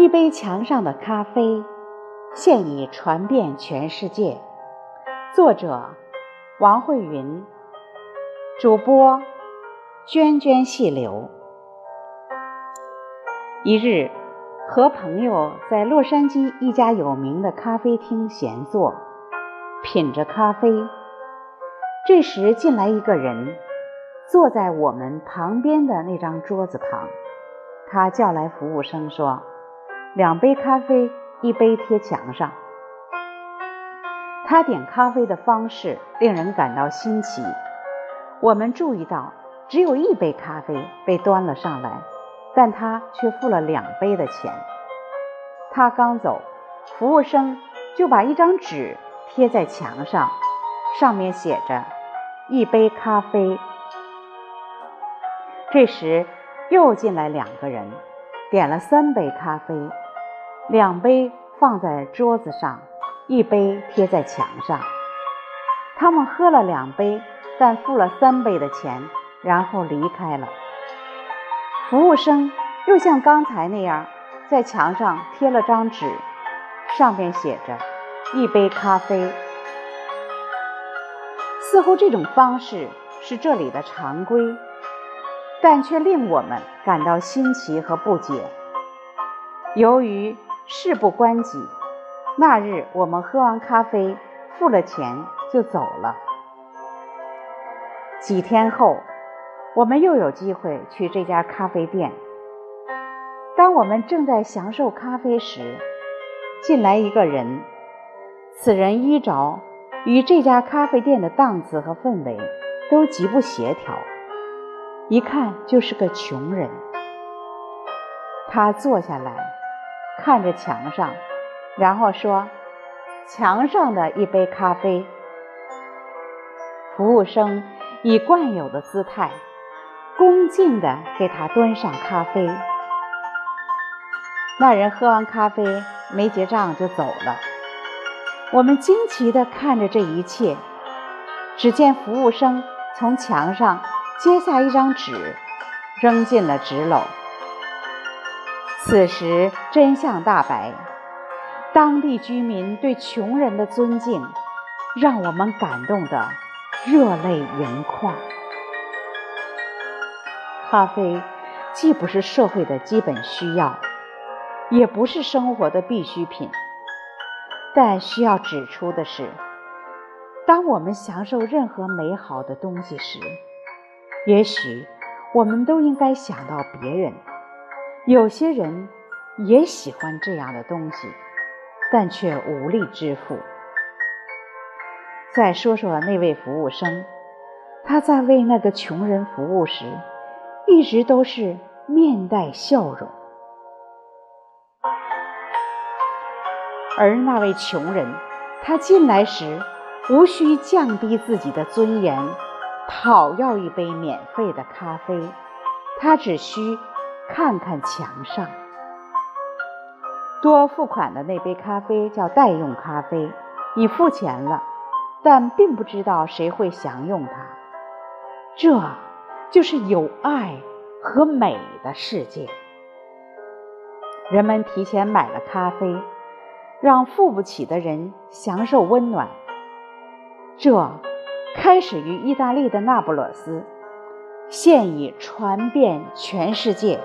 一杯墙上的咖啡，现已传遍全世界。作者：王慧云，主播：涓涓细流。一日，和朋友在洛杉矶一家有名的咖啡厅闲坐，品着咖啡。这时进来一个人，坐在我们旁边的那张桌子旁。他叫来服务生说：“两杯咖啡，一杯贴墙上。”他点咖啡的方式令人感到新奇。我们注意到，只有一杯咖啡被端了上来，但他却付了两杯的钱。他刚走，服务生就把一张纸贴在墙上。上面写着“一杯咖啡”。这时又进来两个人，点了三杯咖啡，两杯放在桌子上，一杯贴在墙上。他们喝了两杯，但付了三杯的钱，然后离开了。服务生又像刚才那样，在墙上贴了张纸，上面写着“一杯咖啡”。似乎这种方式是这里的常规，但却令我们感到新奇和不解。由于事不关己，那日我们喝完咖啡，付了钱就走了。几天后，我们又有机会去这家咖啡店。当我们正在享受咖啡时，进来一个人，此人衣着。与这家咖啡店的档次和氛围都极不协调，一看就是个穷人。他坐下来，看着墙上，然后说：“墙上的一杯咖啡。”服务生以惯有的姿态，恭敬地给他端上咖啡。那人喝完咖啡，没结账就走了。我们惊奇地看着这一切，只见服务生从墙上揭下一张纸，扔进了纸篓。此时真相大白，当地居民对穷人的尊敬，让我们感动得热泪盈眶。咖啡既不是社会的基本需要，也不是生活的必需品。但需要指出的是，当我们享受任何美好的东西时，也许我们都应该想到别人。有些人也喜欢这样的东西，但却无力支付。再说说那位服务生，他在为那个穷人服务时，一直都是面带笑容。而那位穷人，他进来时无需降低自己的尊严，讨要一杯免费的咖啡，他只需看看墙上。多付款的那杯咖啡叫代用咖啡，你付钱了，但并不知道谁会享用它。这就是有爱和美的世界。人们提前买了咖啡。让付不起的人享受温暖。这开始于意大利的那不勒斯，现已传遍全世界。